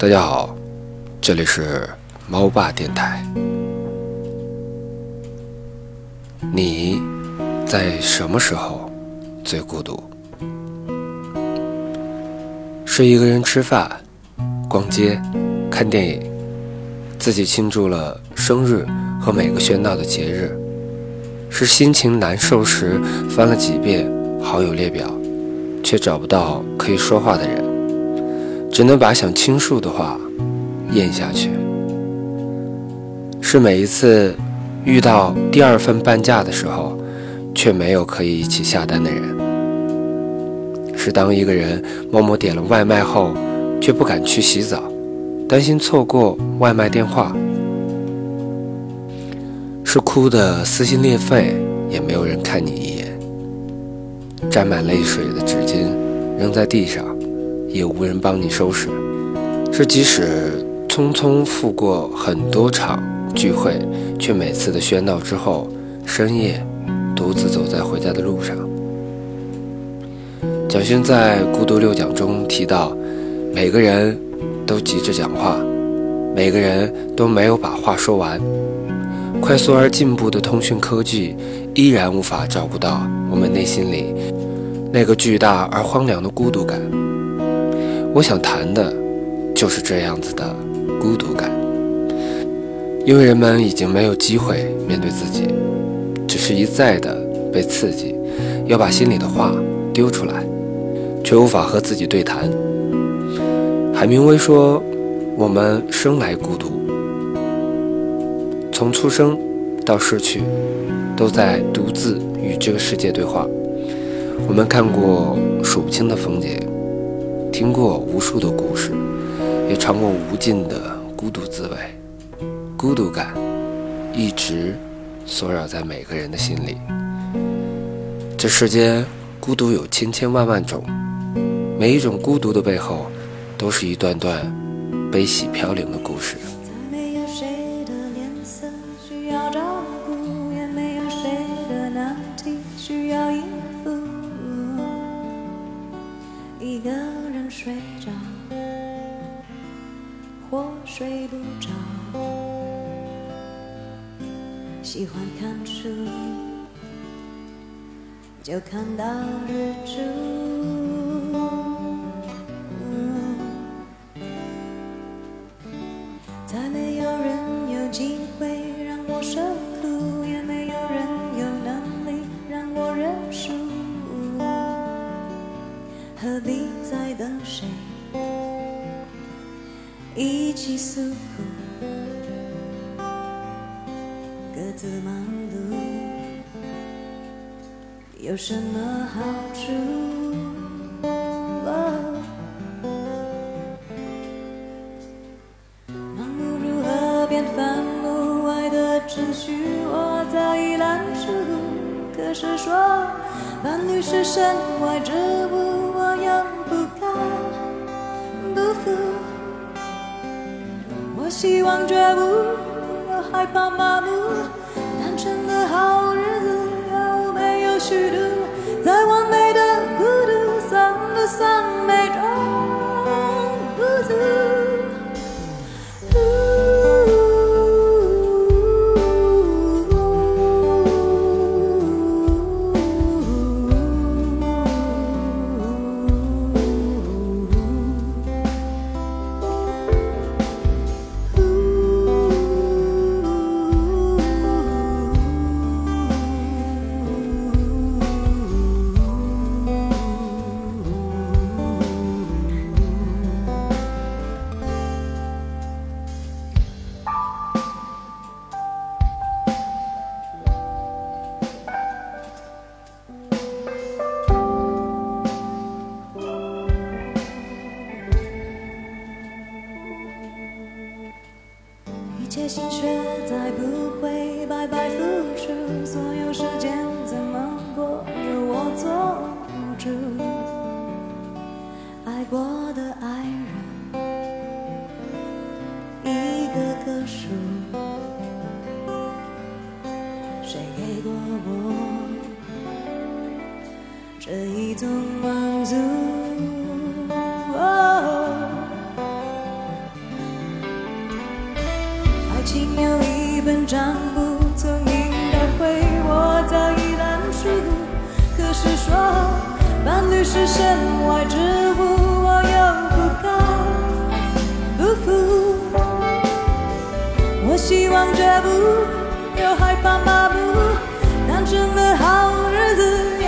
大家好，这里是猫爸电台。你在什么时候最孤独？是一个人吃饭、逛街、看电影，自己庆祝了生日和每个喧闹的节日；是心情难受时翻了几遍好友列表，却找不到可以说话的人。只能把想倾诉的话咽下去。是每一次遇到第二份半价的时候，却没有可以一起下单的人。是当一个人默默点了外卖后，却不敢去洗澡，担心错过外卖电话。是哭得撕心裂肺，也没有人看你一眼。沾满泪水的纸巾扔在地上。也无人帮你收拾，是即使匆匆赴过很多场聚会，却每次的喧闹之后，深夜独自走在回家的路上。蒋勋在《孤独六讲》中提到，每个人都急着讲话，每个人都没有把话说完。快速而进步的通讯科技，依然无法照顾到我们内心里那个巨大而荒凉的孤独感。我想谈的，就是这样子的孤独感，因为人们已经没有机会面对自己，只是一再的被刺激，要把心里的话丢出来，却无法和自己对谈。海明威说：“我们生来孤独，从出生到逝去，都在独自与这个世界对话。我们看过数不清的风景。”听过无数的故事，也尝过无尽的孤独滋味。孤独感一直锁扰在每个人的心里。这世间孤独有千千万万种，每一种孤独的背后，都是一段段悲喜飘零的故事。再没有谁的脸色需要睡着或睡不着，喜欢看书，就看到日出。再没有人有机会让我受苦，也没有人有能力让我认输，何必在等谁？一起诉苦，各自忙碌，有什么好处？盲目如何变反目？爱的秩序我早已烂熟。可是说伴侣是身外之物，希望绝不，又害怕麻木，单纯的好日子有没有虚度？再完美的孤独，算不算美谁给过我这一种满足？爱情有一本账簿，从应该会我早已烂熟。可是说伴侣是身外之物，我又不敢不服。我希望这不。又害怕麻木，单纯的好日子。